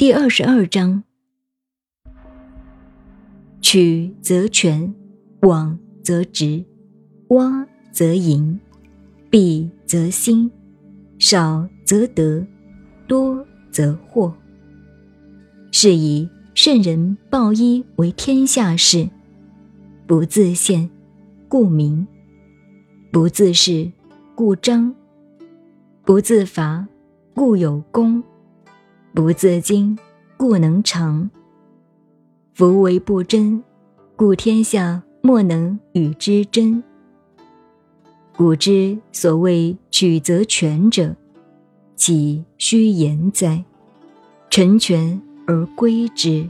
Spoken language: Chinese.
第二十二章：曲则全，枉则直，洼则盈，敝则新，少则得，多则惑。是以圣人抱一为天下事，不自见，故明；不自是，故彰；不自伐，故有功。不自矜，故能成。夫为不争，故天下莫能与之争。古之所谓曲则全者，岂虚言哉？成全而归之。